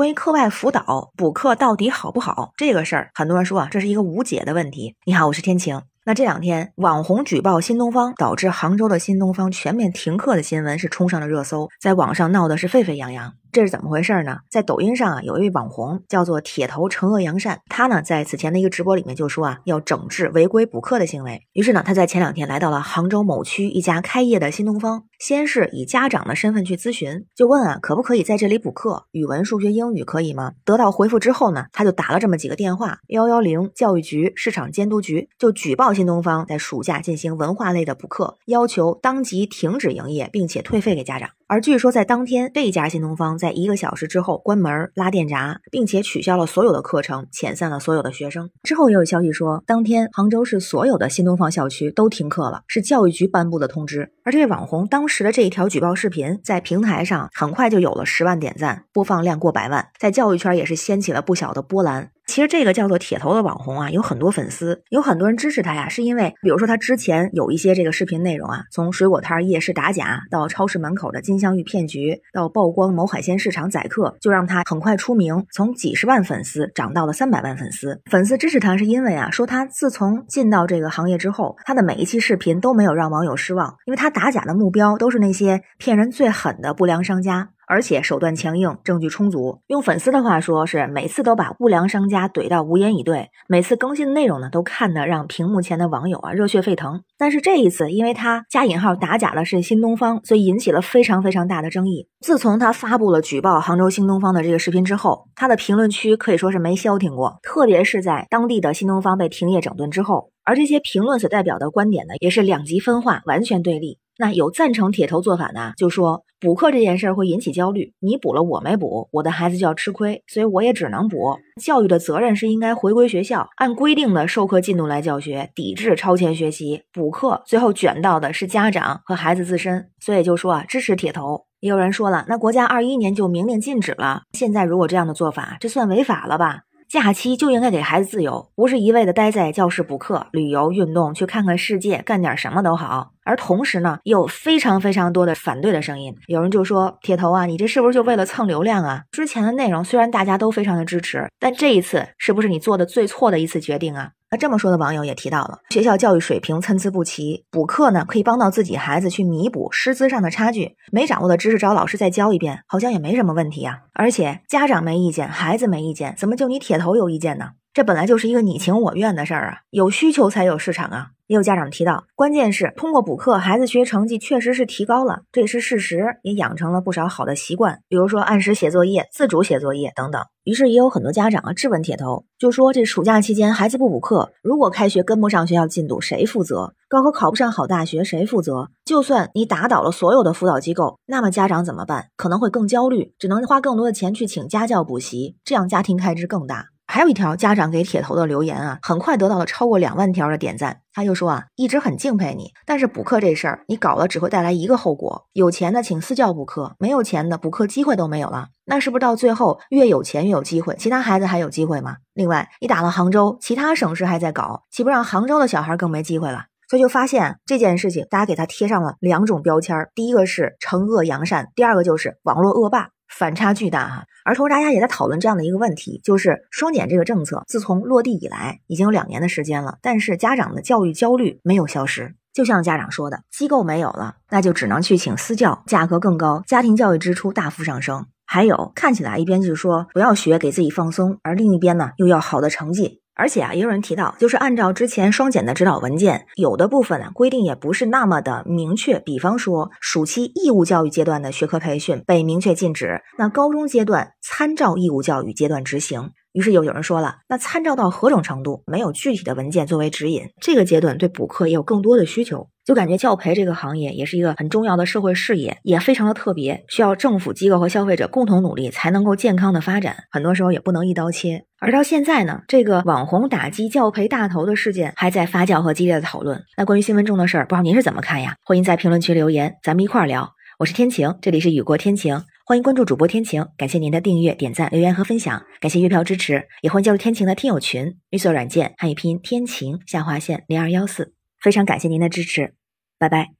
关于课外辅导补课到底好不好这个事儿，很多人说啊，这是一个无解的问题。你好，我是天晴。那这两天网红举报新东方，导致杭州的新东方全面停课的新闻是冲上了热搜，在网上闹的是沸沸扬扬。这是怎么回事呢？在抖音上啊，有一位网红叫做铁头惩恶扬善，他呢在此前的一个直播里面就说啊，要整治违规补课的行为。于是呢，他在前两天来到了杭州某区一家开业的新东方，先是以家长的身份去咨询，就问啊，可不可以在这里补课？语文、数学、英语可以吗？得到回复之后呢，他就打了这么几个电话：幺幺零教育局、市场监督局，就举报新东方在暑假进行文化类的补课，要求当即停止营业，并且退费给家长。而据说在当天，这家新东方在一个小时之后关门拉电闸，并且取消了所有的课程，遣散了所有的学生。之后也有消息说，当天杭州市所有的新东方校区都停课了，是教育局颁布的通知。而这位网红当时的这一条举报视频，在平台上很快就有了十万点赞，播放量过百万，在教育圈也是掀起了不小的波澜。其实这个叫做铁头的网红啊，有很多粉丝，有很多人支持他呀，是因为比如说他之前有一些这个视频内容啊，从水果摊夜市打假，到超市门口的金镶玉骗局，到曝光某海鲜市场宰客，就让他很快出名，从几十万粉丝涨到了三百万粉丝。粉丝支持他是因为啊，说他自从进到这个行业之后，他的每一期视频都没有让网友失望，因为他打假的目标都是那些骗人最狠的不良商家。而且手段强硬，证据充足。用粉丝的话说，是每次都把不良商家怼到无言以对。每次更新的内容呢，都看得让屏幕前的网友啊热血沸腾。但是这一次，因为他加引号打假了是新东方，所以引起了非常非常大的争议。自从他发布了举报杭州新东方的这个视频之后，他的评论区可以说是没消停过。特别是在当地的新东方被停业整顿之后，而这些评论所代表的观点呢，也是两极分化，完全对立。那有赞成铁头做法的，就说补课这件事儿会引起焦虑，你补了我没补，我的孩子就要吃亏，所以我也只能补。教育的责任是应该回归学校，按规定的授课进度来教学，抵制超前学习。补课最后卷到的是家长和孩子自身，所以就说啊，支持铁头。也有人说了，那国家二一年就明令禁止了，现在如果这样的做法，这算违法了吧？假期就应该给孩子自由，不是一味的待在教室补课、旅游、运动，去看看世界，干点什么都好。而同时呢，有非常非常多的反对的声音。有人就说：“铁头啊，你这是不是就为了蹭流量啊？之前的内容虽然大家都非常的支持，但这一次是不是你做的最错的一次决定啊？”那这么说的网友也提到了，学校教育水平参差不齐，补课呢可以帮到自己孩子去弥补师资上的差距，没掌握的知识找老师再教一遍，好像也没什么问题啊。而且家长没意见，孩子没意见，怎么就你铁头有意见呢？这本来就是一个你情我愿的事儿啊，有需求才有市场啊。也有家长提到，关键是通过补课，孩子学成绩确实是提高了，这也是事实，也养成了不少好的习惯，比如说按时写作业、自主写作业等等。于是也有很多家长啊质问铁头，就说这暑假期间孩子不补课，如果开学跟不上学校进度，谁负责？高考考不上好大学，谁负责？就算你打倒了所有的辅导机构，那么家长怎么办？可能会更焦虑，只能花更多的钱去请家教补习，这样家庭开支更大。还有一条家长给铁头的留言啊，很快得到了超过两万条的点赞。他就说啊，一直很敬佩你，但是补课这事儿，你搞了只会带来一个后果：有钱的请私教补课，没有钱的补课机会都没有了。那是不是到最后越有钱越有机会，其他孩子还有机会吗？另外，你打了杭州，其他省市还在搞，岂不让杭州的小孩更没机会了？所以就发现这件事情，大家给他贴上了两种标签：第一个是惩恶扬善，第二个就是网络恶霸。反差巨大哈，而同时大家也在讨论这样的一个问题，就是双减这个政策自从落地以来已经有两年的时间了，但是家长的教育焦虑没有消失。就像家长说的，机构没有了，那就只能去请私教，价格更高，家庭教育支出大幅上升。还有看起来一边就是说不要学，给自己放松，而另一边呢又要好的成绩。而且啊，也有人提到，就是按照之前双减的指导文件，有的部分呢规定也不是那么的明确。比方说，暑期义务教育阶段的学科培训被明确禁止，那高中阶段参照义务教育阶段执行。于是又有人说了，那参照到何种程度？没有具体的文件作为指引。这个阶段对补课也有更多的需求，就感觉教培这个行业也是一个很重要的社会事业，也非常的特别，需要政府机构和消费者共同努力才能够健康的发展。很多时候也不能一刀切。而到现在呢，这个网红打击教培大头的事件还在发酵和激烈的讨论。那关于新闻中的事儿，不知道您是怎么看呀？欢迎在评论区留言，咱们一块儿聊。我是天晴，这里是雨过天晴。欢迎关注主播天晴，感谢您的订阅、点赞、留言和分享，感谢月票支持，也欢迎加入天晴的听友群，绿色软件汉语拼音天晴下划线零二幺四，非常感谢您的支持，拜拜。